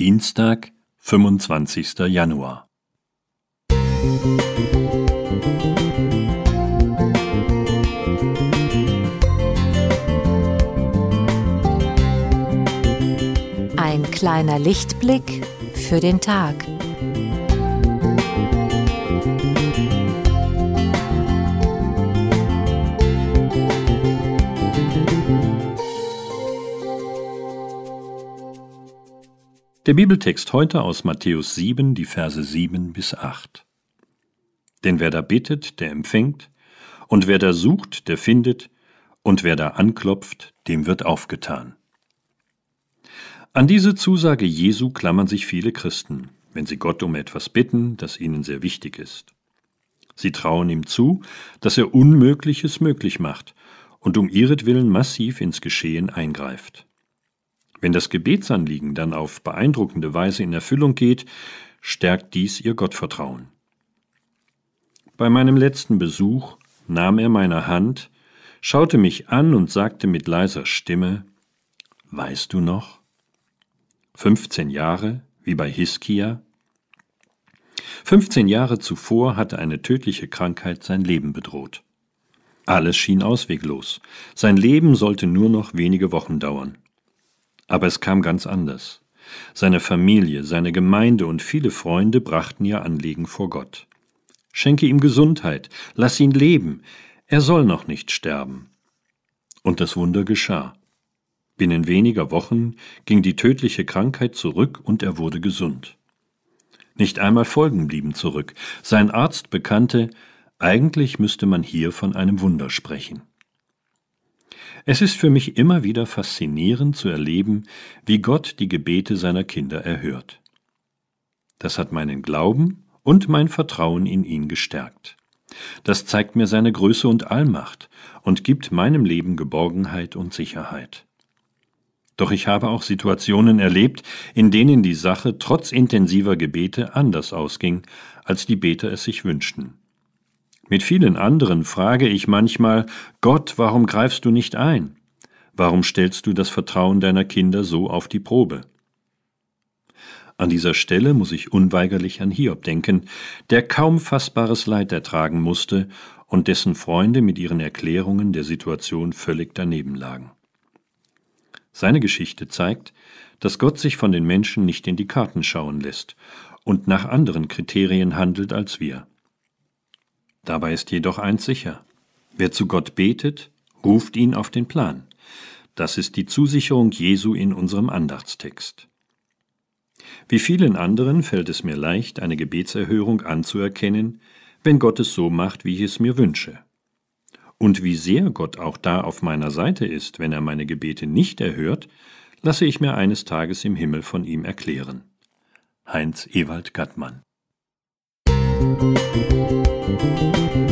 Dienstag, 25. Januar. Ein kleiner Lichtblick für den Tag. Der Bibeltext heute aus Matthäus 7, die Verse 7 bis 8. Denn wer da bittet, der empfängt, und wer da sucht, der findet, und wer da anklopft, dem wird aufgetan. An diese Zusage Jesu klammern sich viele Christen, wenn sie Gott um etwas bitten, das ihnen sehr wichtig ist. Sie trauen ihm zu, dass er Unmögliches möglich macht und um ihretwillen massiv ins Geschehen eingreift. Wenn das Gebetsanliegen dann auf beeindruckende Weise in Erfüllung geht, stärkt dies ihr Gottvertrauen. Bei meinem letzten Besuch nahm er meine Hand, schaute mich an und sagte mit leiser Stimme, Weißt du noch? 15 Jahre, wie bei Hiskia? 15 Jahre zuvor hatte eine tödliche Krankheit sein Leben bedroht. Alles schien ausweglos. Sein Leben sollte nur noch wenige Wochen dauern. Aber es kam ganz anders. Seine Familie, seine Gemeinde und viele Freunde brachten ihr Anliegen vor Gott. Schenke ihm Gesundheit, lass ihn leben, er soll noch nicht sterben. Und das Wunder geschah. Binnen weniger Wochen ging die tödliche Krankheit zurück und er wurde gesund. Nicht einmal Folgen blieben zurück. Sein Arzt bekannte, eigentlich müsste man hier von einem Wunder sprechen. Es ist für mich immer wieder faszinierend zu erleben, wie Gott die Gebete seiner Kinder erhört. Das hat meinen Glauben und mein Vertrauen in ihn gestärkt. Das zeigt mir seine Größe und Allmacht und gibt meinem Leben Geborgenheit und Sicherheit. Doch ich habe auch Situationen erlebt, in denen die Sache trotz intensiver Gebete anders ausging, als die Beter es sich wünschten. Mit vielen anderen frage ich manchmal, Gott, warum greifst du nicht ein? Warum stellst du das Vertrauen deiner Kinder so auf die Probe? An dieser Stelle muss ich unweigerlich an Hiob denken, der kaum fassbares Leid ertragen musste und dessen Freunde mit ihren Erklärungen der Situation völlig daneben lagen. Seine Geschichte zeigt, dass Gott sich von den Menschen nicht in die Karten schauen lässt und nach anderen Kriterien handelt als wir. Dabei ist jedoch eins sicher. Wer zu Gott betet, ruft ihn auf den Plan. Das ist die Zusicherung Jesu in unserem Andachtstext. Wie vielen anderen fällt es mir leicht, eine Gebetserhörung anzuerkennen, wenn Gott es so macht, wie ich es mir wünsche. Und wie sehr Gott auch da auf meiner Seite ist, wenn er meine Gebete nicht erhört, lasse ich mir eines Tages im Himmel von ihm erklären. Heinz Ewald Gattmann Thank you.